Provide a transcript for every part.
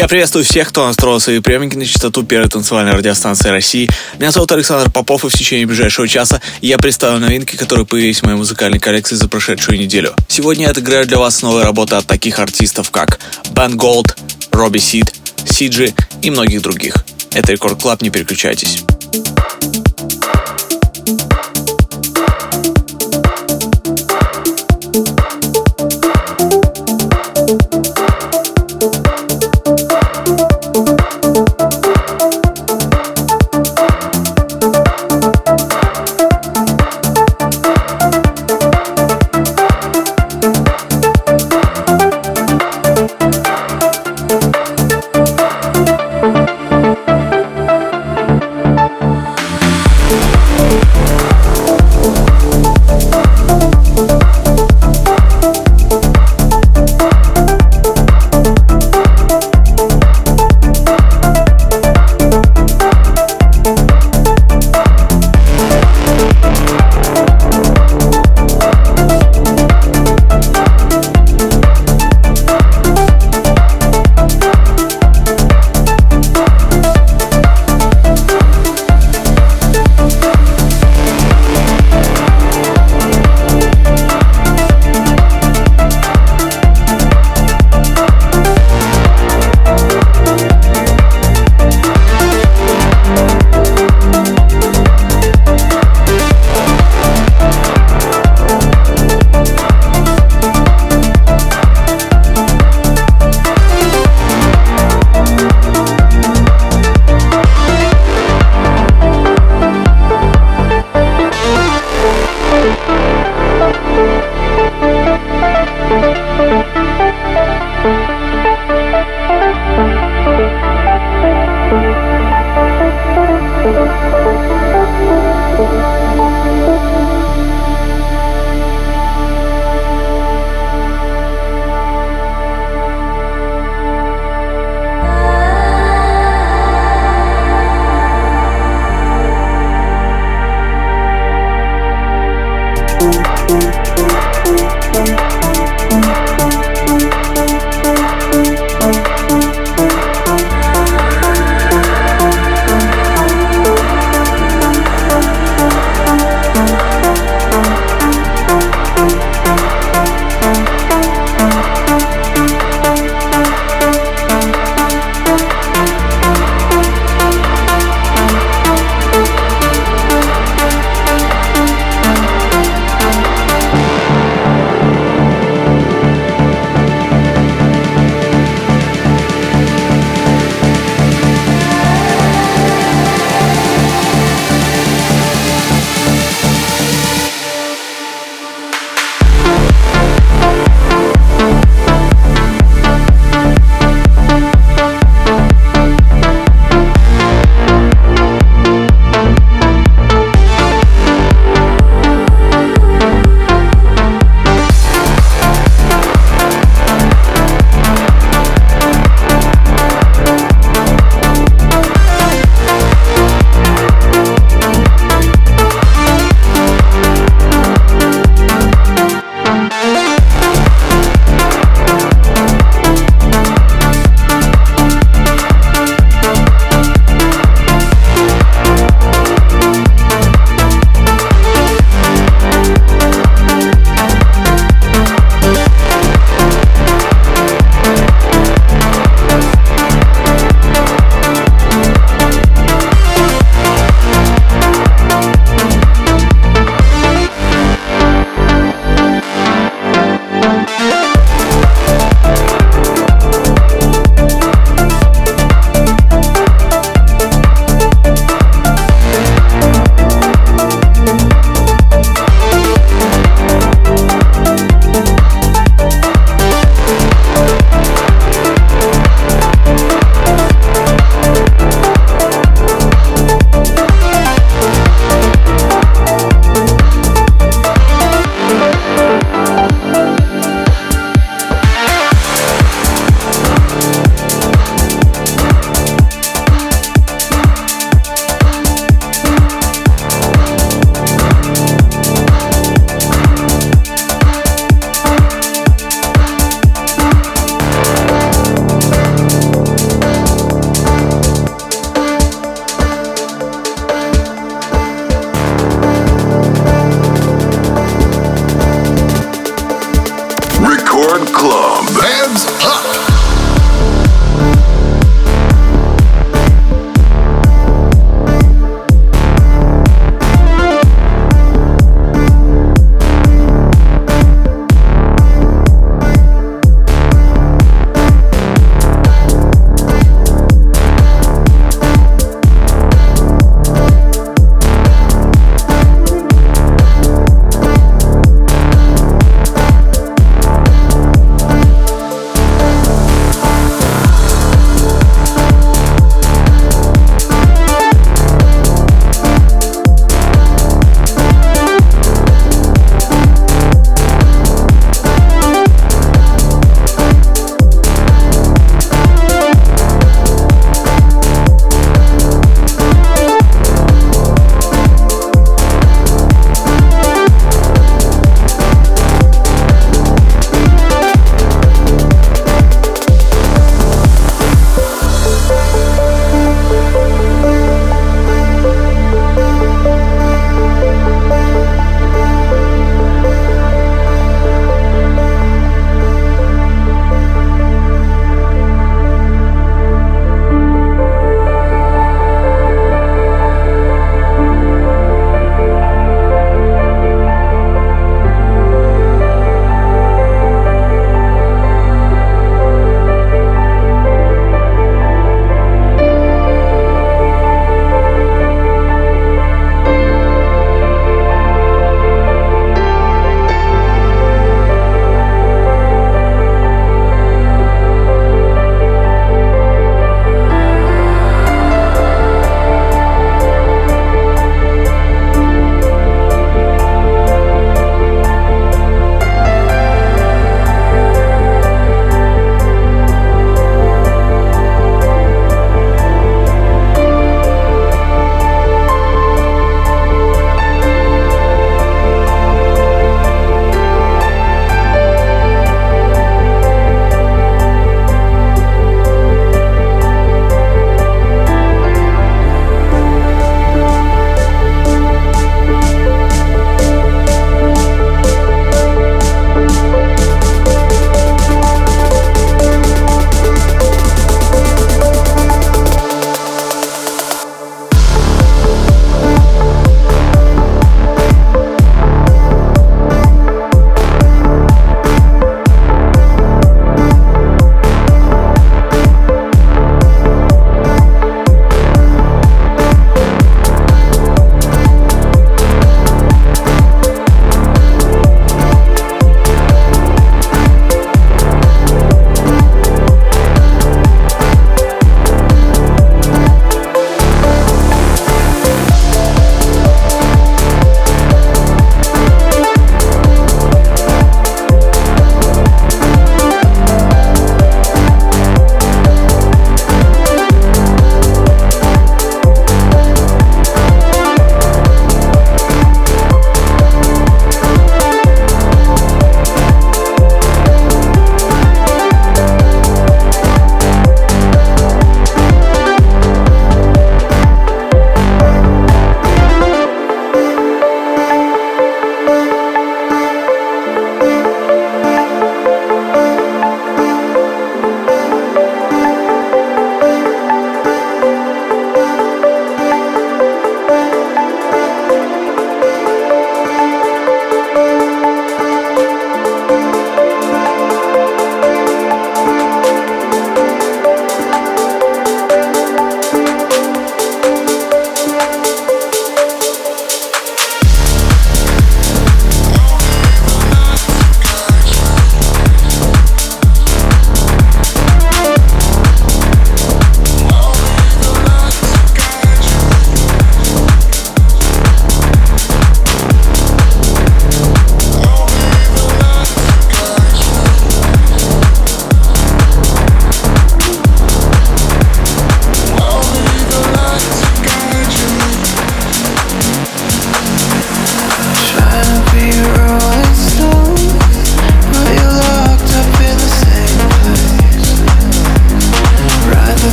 Я приветствую всех, кто настроил свои приемники на частоту первой танцевальной радиостанции России. Меня зовут Александр Попов, и в течение ближайшего часа я представлю новинки, которые появились в моей музыкальной коллекции за прошедшую неделю. Сегодня я отыграю для вас новые работы от таких артистов, как Бен Голд, Робби Сид, Сиджи и многих других. Это Record Club, не переключайтесь.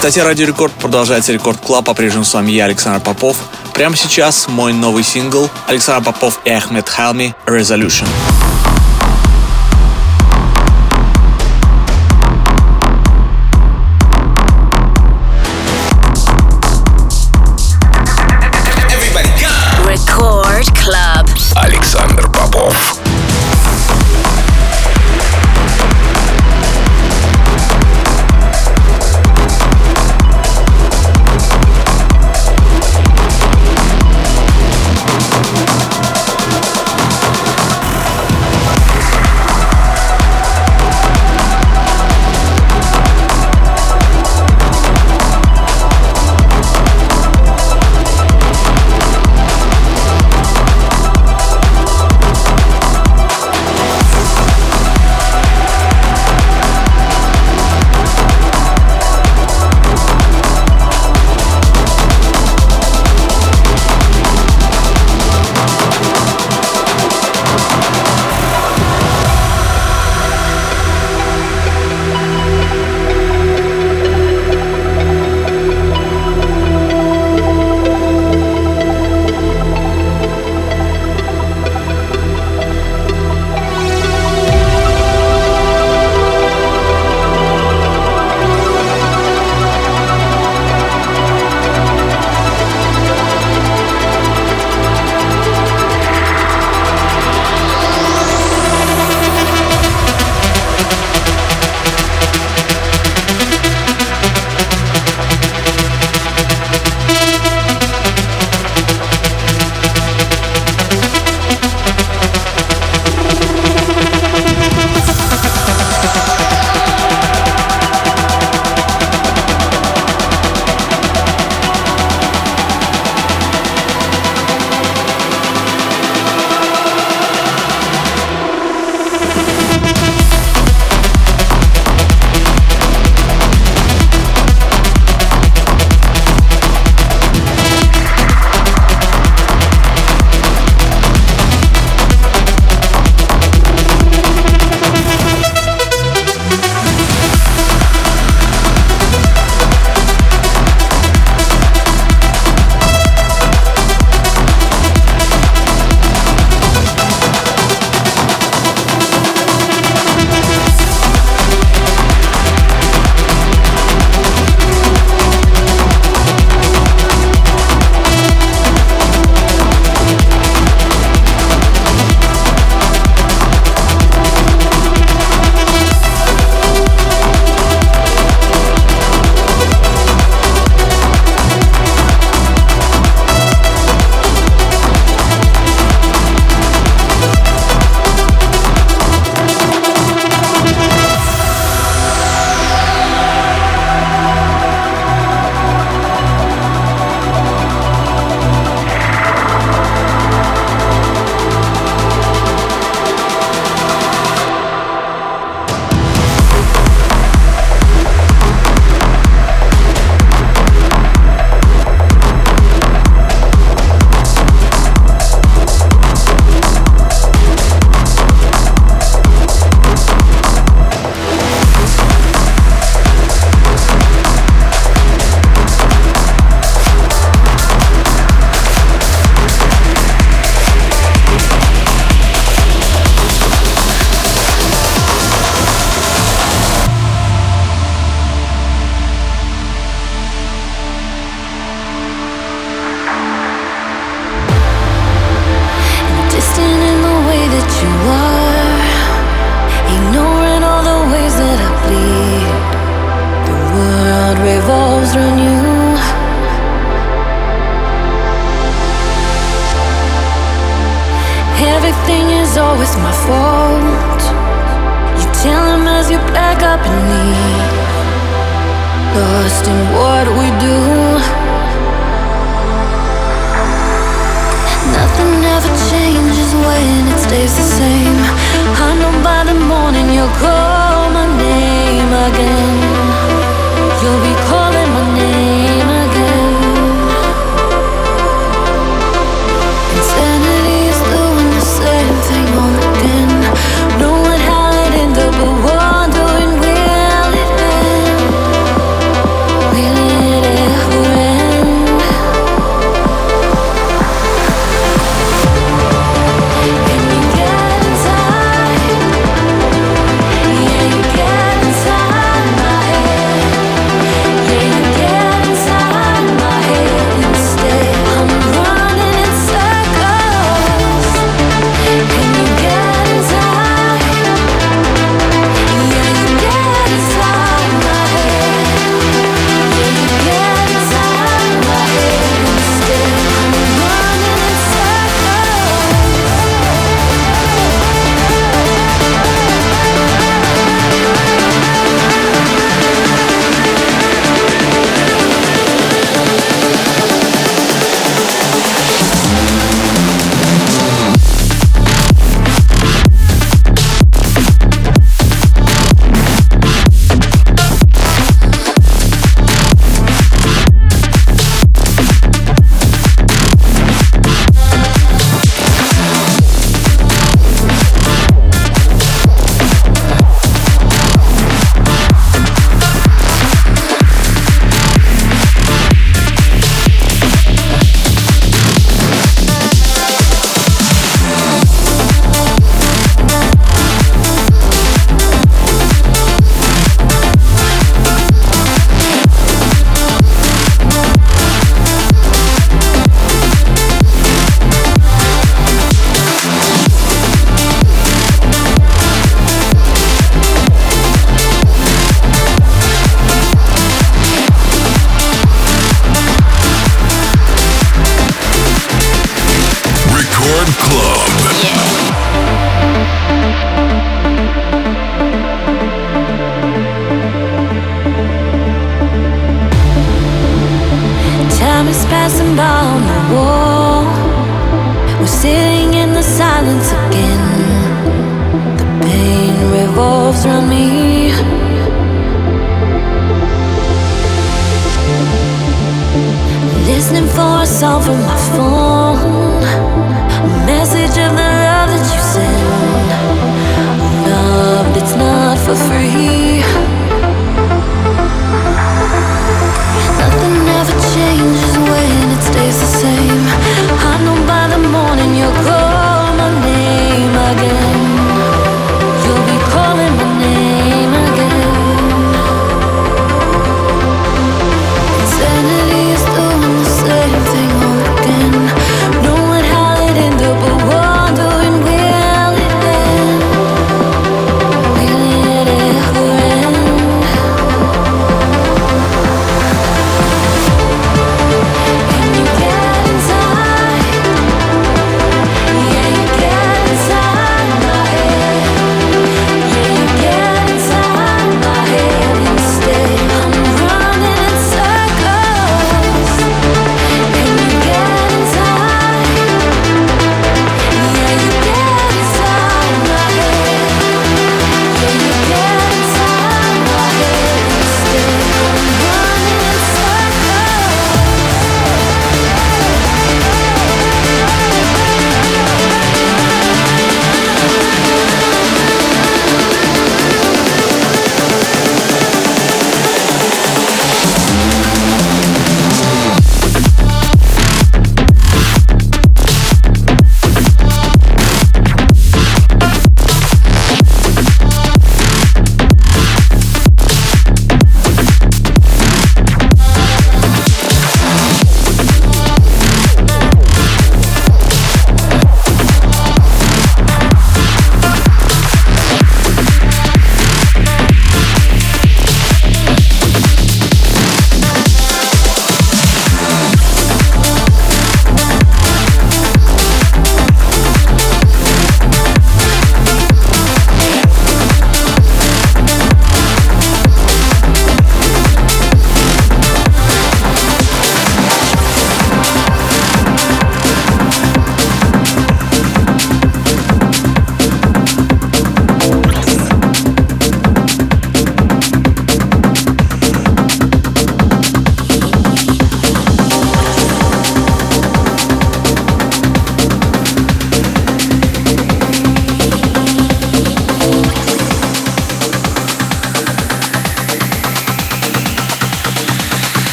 Кстати, Радио Рекорд продолжается Record Club. По-прежнему с вами я, Александр Попов. Прямо сейчас мой новый сингл Александр Попов и Ахмед Хелми «Resolution».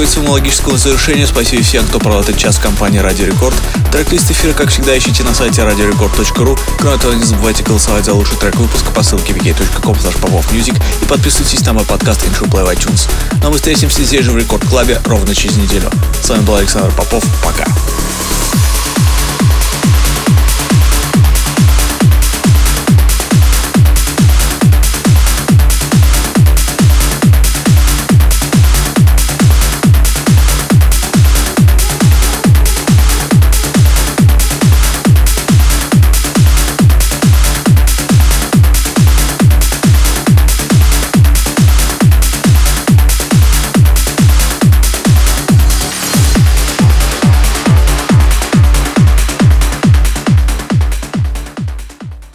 Подходит к своему логическому завершению. Спасибо всем, кто провел этот час в компании Радио Рекорд. Трек-лист эфира, как всегда, ищите на сайте radiorecord.ru. Кроме того, не забывайте голосовать за лучший трек выпуска по ссылке popofmusic и подписывайтесь на мой подкаст Intro Play в iTunes. Ну а мы встретимся здесь же в Рекорд Клабе ровно через неделю. С вами был Александр Попов. Пока.